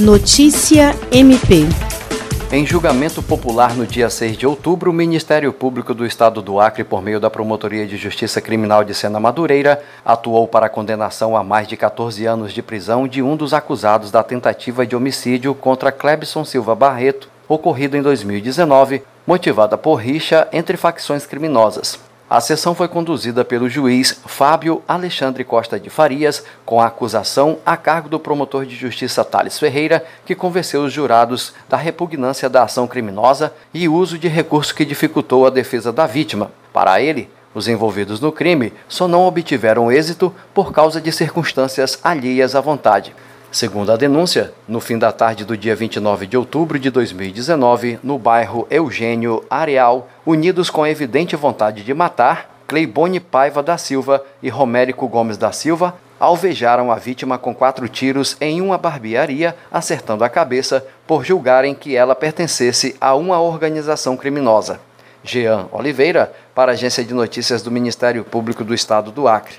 Notícia MP. Em julgamento popular no dia 6 de outubro, o Ministério Público do Estado do Acre, por meio da Promotoria de Justiça Criminal de Sena Madureira, atuou para a condenação a mais de 14 anos de prisão de um dos acusados da tentativa de homicídio contra Clebson Silva Barreto, ocorrido em 2019, motivada por rixa entre facções criminosas. A sessão foi conduzida pelo juiz Fábio Alexandre Costa de Farias, com a acusação a cargo do promotor de justiça Thales Ferreira, que convenceu os jurados da repugnância da ação criminosa e uso de recurso que dificultou a defesa da vítima. Para ele, os envolvidos no crime só não obtiveram êxito por causa de circunstâncias alheias à vontade. Segundo a denúncia, no fim da tarde do dia 29 de outubro de 2019, no bairro Eugênio Areal, unidos com a evidente vontade de matar, Cleibone Paiva da Silva e Romérico Gomes da Silva alvejaram a vítima com quatro tiros em uma barbearia, acertando a cabeça por julgarem que ela pertencesse a uma organização criminosa. Jean Oliveira, para a Agência de Notícias do Ministério Público do Estado do Acre.